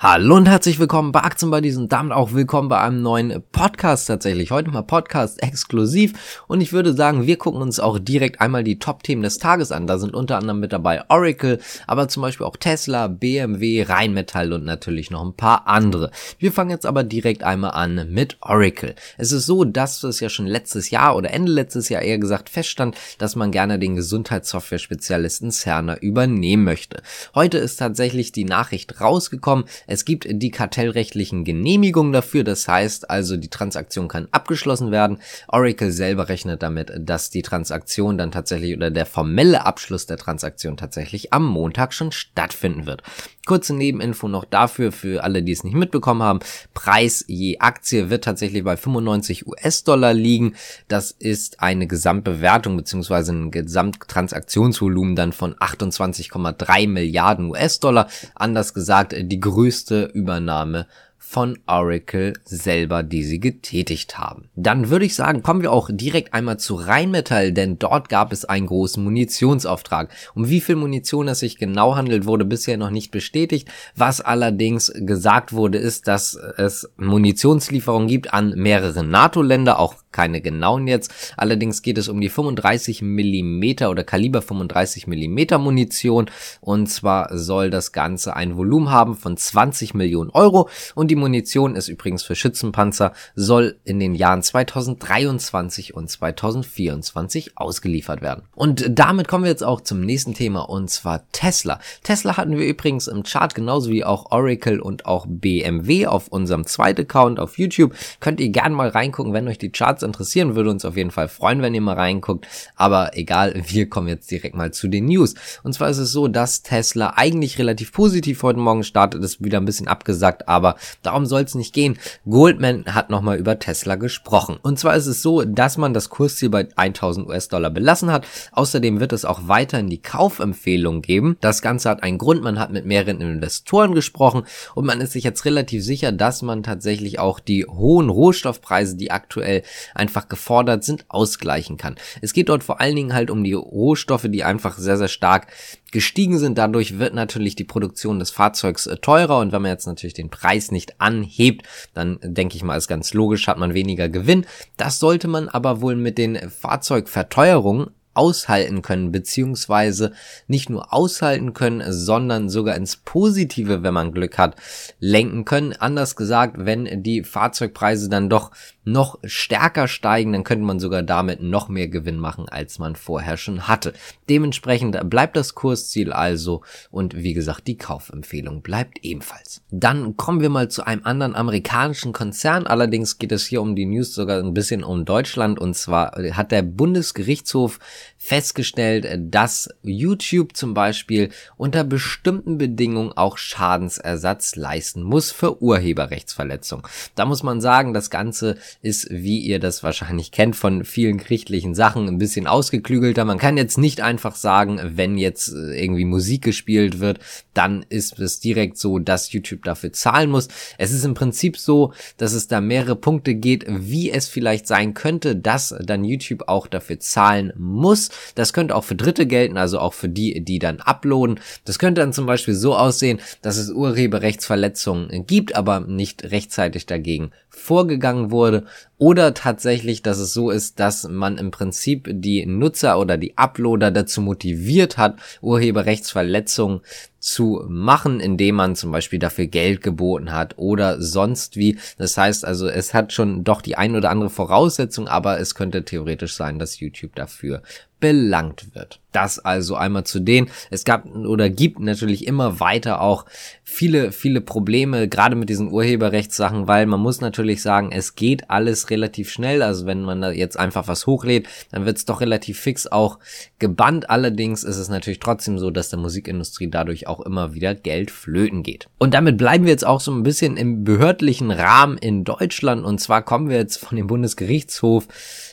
Hallo und herzlich willkommen bei Aktienbuddies und damit auch willkommen bei einem neuen Podcast tatsächlich. Heute mal Podcast exklusiv und ich würde sagen, wir gucken uns auch direkt einmal die Top-Themen des Tages an. Da sind unter anderem mit dabei Oracle, aber zum Beispiel auch Tesla, BMW, Rheinmetall und natürlich noch ein paar andere. Wir fangen jetzt aber direkt einmal an mit Oracle. Es ist so, dass es ja schon letztes Jahr oder Ende letztes Jahr eher gesagt feststand, dass man gerne den Gesundheitssoftware-Spezialisten Cerner übernehmen möchte. Heute ist tatsächlich die Nachricht rausgekommen, es gibt die kartellrechtlichen Genehmigungen dafür, das heißt also, die Transaktion kann abgeschlossen werden. Oracle selber rechnet damit, dass die Transaktion dann tatsächlich oder der formelle Abschluss der Transaktion tatsächlich am Montag schon stattfinden wird. Kurze Nebeninfo noch dafür, für alle, die es nicht mitbekommen haben. Preis je Aktie wird tatsächlich bei 95 US-Dollar liegen. Das ist eine Gesamtbewertung beziehungsweise ein Gesamttransaktionsvolumen dann von 28,3 Milliarden US-Dollar. Anders gesagt, die größte Übernahme von Oracle selber, die sie getätigt haben. Dann würde ich sagen, kommen wir auch direkt einmal zu Rheinmetall, denn dort gab es einen großen Munitionsauftrag. Um wie viel Munition es sich genau handelt, wurde bisher noch nicht bestätigt. Was allerdings gesagt wurde, ist, dass es Munitionslieferungen gibt an mehrere NATO-Länder, auch keine genauen jetzt. Allerdings geht es um die 35 Millimeter oder Kaliber 35 Millimeter Munition und zwar soll das Ganze ein Volumen haben von 20 Millionen Euro und die Munition ist übrigens für Schützenpanzer, soll in den Jahren 2023 und 2024 ausgeliefert werden. Und damit kommen wir jetzt auch zum nächsten Thema und zwar Tesla. Tesla hatten wir übrigens im Chart genauso wie auch Oracle und auch BMW auf unserem zweiten Account auf YouTube. Könnt ihr gerne mal reingucken, wenn euch die Charts interessieren, würde uns auf jeden Fall freuen, wenn ihr mal reinguckt. Aber egal, wir kommen jetzt direkt mal zu den News. Und zwar ist es so, dass Tesla eigentlich relativ positiv heute Morgen startet, ist wieder ein bisschen abgesagt, aber Darum soll es nicht gehen. Goldman hat nochmal über Tesla gesprochen. Und zwar ist es so, dass man das Kursziel bei 1000 US-Dollar belassen hat. Außerdem wird es auch weiterhin die Kaufempfehlung geben. Das Ganze hat einen Grund. Man hat mit mehreren Investoren gesprochen und man ist sich jetzt relativ sicher, dass man tatsächlich auch die hohen Rohstoffpreise, die aktuell einfach gefordert sind, ausgleichen kann. Es geht dort vor allen Dingen halt um die Rohstoffe, die einfach sehr, sehr stark gestiegen sind. Dadurch wird natürlich die Produktion des Fahrzeugs äh, teurer und wenn man jetzt natürlich den Preis nicht anhebt, dann denke ich mal, ist ganz logisch, hat man weniger Gewinn. Das sollte man aber wohl mit den Fahrzeugverteuerungen aushalten können, beziehungsweise nicht nur aushalten können, sondern sogar ins Positive, wenn man Glück hat, lenken können. Anders gesagt, wenn die Fahrzeugpreise dann doch noch stärker steigen, dann könnte man sogar damit noch mehr Gewinn machen, als man vorher schon hatte. Dementsprechend bleibt das Kursziel also und wie gesagt, die Kaufempfehlung bleibt ebenfalls. Dann kommen wir mal zu einem anderen amerikanischen Konzern. Allerdings geht es hier um die News sogar ein bisschen um Deutschland und zwar hat der Bundesgerichtshof festgestellt, dass YouTube zum Beispiel unter bestimmten Bedingungen auch Schadensersatz leisten muss für Urheberrechtsverletzung. Da muss man sagen, das Ganze ist, wie ihr das wahrscheinlich kennt von vielen gerichtlichen Sachen, ein bisschen ausgeklügelter. Man kann jetzt nicht einfach sagen, wenn jetzt äh, irgendwie Musik gespielt wird, dann ist es direkt so, dass YouTube dafür zahlen muss. Es ist im Prinzip so, dass es da mehrere Punkte geht, wie es vielleicht sein könnte, dass dann YouTube auch dafür zahlen muss. Das könnte auch für Dritte gelten, also auch für die, die dann uploaden. Das könnte dann zum Beispiel so aussehen, dass es Urheberrechtsverletzungen gibt, aber nicht rechtzeitig dagegen vorgegangen wurde oder tatsächlich, dass es so ist, dass man im Prinzip die Nutzer oder die Uploader dazu motiviert hat, Urheberrechtsverletzungen zu machen, indem man zum Beispiel dafür Geld geboten hat oder sonst wie. Das heißt also, es hat schon doch die ein oder andere Voraussetzung, aber es könnte theoretisch sein, dass YouTube dafür belangt wird. Das also einmal zu denen. Es gab oder gibt natürlich immer weiter auch viele, viele Probleme, gerade mit diesen Urheberrechtssachen, weil man muss natürlich sagen, es geht alles relativ schnell. Also wenn man da jetzt einfach was hochlädt, dann wird es doch relativ fix auch gebannt. Allerdings ist es natürlich trotzdem so, dass der Musikindustrie dadurch auch immer wieder Geld flöten geht. Und damit bleiben wir jetzt auch so ein bisschen im behördlichen Rahmen in Deutschland. Und zwar kommen wir jetzt von dem Bundesgerichtshof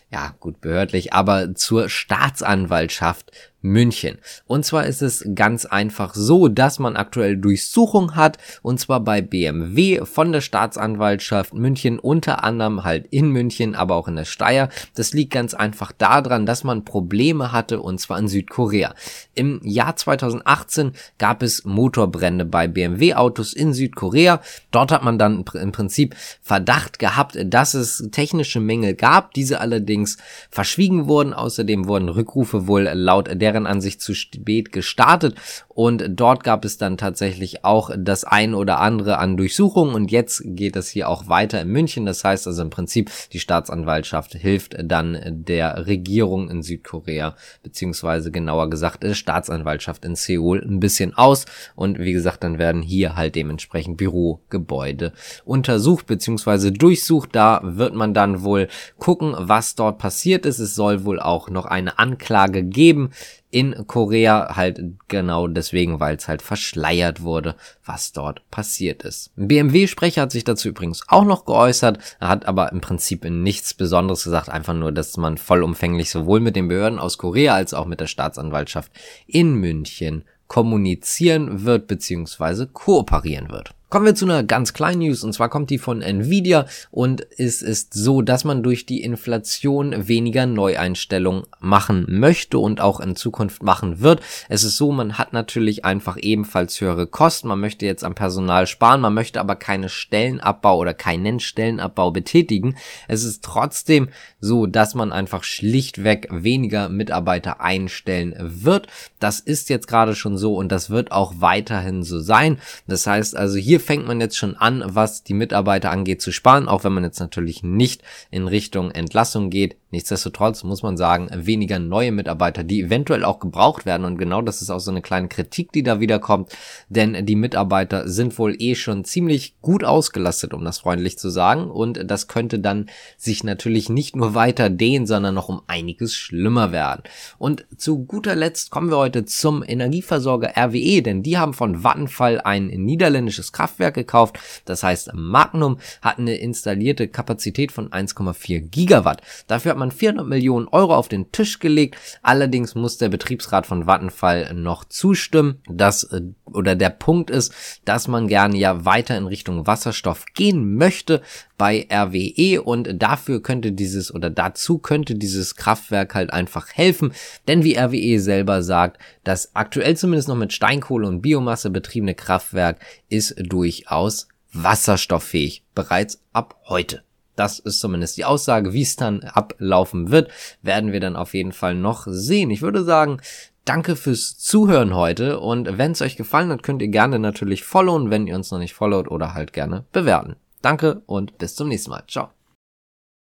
ja gut behördlich, aber zur Staatsanwaltschaft München. Und zwar ist es ganz einfach so, dass man aktuell Durchsuchung hat, und zwar bei BMW von der Staatsanwaltschaft München, unter anderem halt in München, aber auch in der Steyr. Das liegt ganz einfach daran, dass man Probleme hatte, und zwar in Südkorea. Im Jahr 2018 gab es Motorbrände bei BMW-Autos in Südkorea. Dort hat man dann im Prinzip Verdacht gehabt, dass es technische Mängel gab, diese allerdings verschwiegen wurden. Außerdem wurden Rückrufe wohl laut der deren Ansicht zu spät gestartet und dort gab es dann tatsächlich auch das ein oder andere an Durchsuchungen und jetzt geht es hier auch weiter in München. Das heißt also im Prinzip, die Staatsanwaltschaft hilft dann der Regierung in Südkorea, beziehungsweise genauer gesagt der Staatsanwaltschaft in Seoul ein bisschen aus und wie gesagt, dann werden hier halt dementsprechend Bürogebäude untersucht, beziehungsweise durchsucht. Da wird man dann wohl gucken, was dort passiert ist. Es soll wohl auch noch eine Anklage geben in Korea halt genau deswegen, weil es halt verschleiert wurde, was dort passiert ist. BMW-Sprecher hat sich dazu übrigens auch noch geäußert, er hat aber im Prinzip nichts Besonderes gesagt, einfach nur, dass man vollumfänglich sowohl mit den Behörden aus Korea als auch mit der Staatsanwaltschaft in München kommunizieren wird bzw. kooperieren wird. Kommen wir zu einer ganz kleinen News und zwar kommt die von Nvidia und es ist so, dass man durch die Inflation weniger Neueinstellungen machen möchte und auch in Zukunft machen wird. Es ist so, man hat natürlich einfach ebenfalls höhere Kosten, man möchte jetzt am Personal sparen, man möchte aber keine Stellenabbau oder keinen Stellenabbau betätigen. Es ist trotzdem so, dass man einfach schlichtweg weniger Mitarbeiter einstellen wird. Das ist jetzt gerade schon so und das wird auch weiterhin so sein. Das heißt also hier fängt man jetzt schon an, was die Mitarbeiter angeht, zu sparen, auch wenn man jetzt natürlich nicht in Richtung Entlassung geht. Nichtsdestotrotz muss man sagen, weniger neue Mitarbeiter, die eventuell auch gebraucht werden. Und genau das ist auch so eine kleine Kritik, die da wieder. Denn die Mitarbeiter sind wohl eh schon ziemlich gut ausgelastet, um das freundlich zu sagen. Und das könnte dann sich natürlich nicht nur weiter dehnen, sondern noch um einiges schlimmer werden. Und zu guter Letzt kommen wir heute zum Energieversorger RWE, denn die haben von Vattenfall ein niederländisches Kraftwerk gekauft. Das heißt, Magnum hat eine installierte Kapazität von 1,4 Gigawatt. Dafür hat man man 400 Millionen Euro auf den Tisch gelegt. Allerdings muss der Betriebsrat von Vattenfall noch zustimmen. Das äh, oder der Punkt ist, dass man gerne ja weiter in Richtung Wasserstoff gehen möchte bei RWE und dafür könnte dieses oder dazu könnte dieses Kraftwerk halt einfach helfen, denn wie RWE selber sagt, das aktuell zumindest noch mit Steinkohle und Biomasse betriebene Kraftwerk ist durchaus wasserstofffähig, bereits ab heute. Das ist zumindest die Aussage. Wie es dann ablaufen wird, werden wir dann auf jeden Fall noch sehen. Ich würde sagen, danke fürs Zuhören heute und wenn es euch gefallen hat, könnt ihr gerne natürlich followen, wenn ihr uns noch nicht followt oder halt gerne bewerten. Danke und bis zum nächsten Mal. Ciao.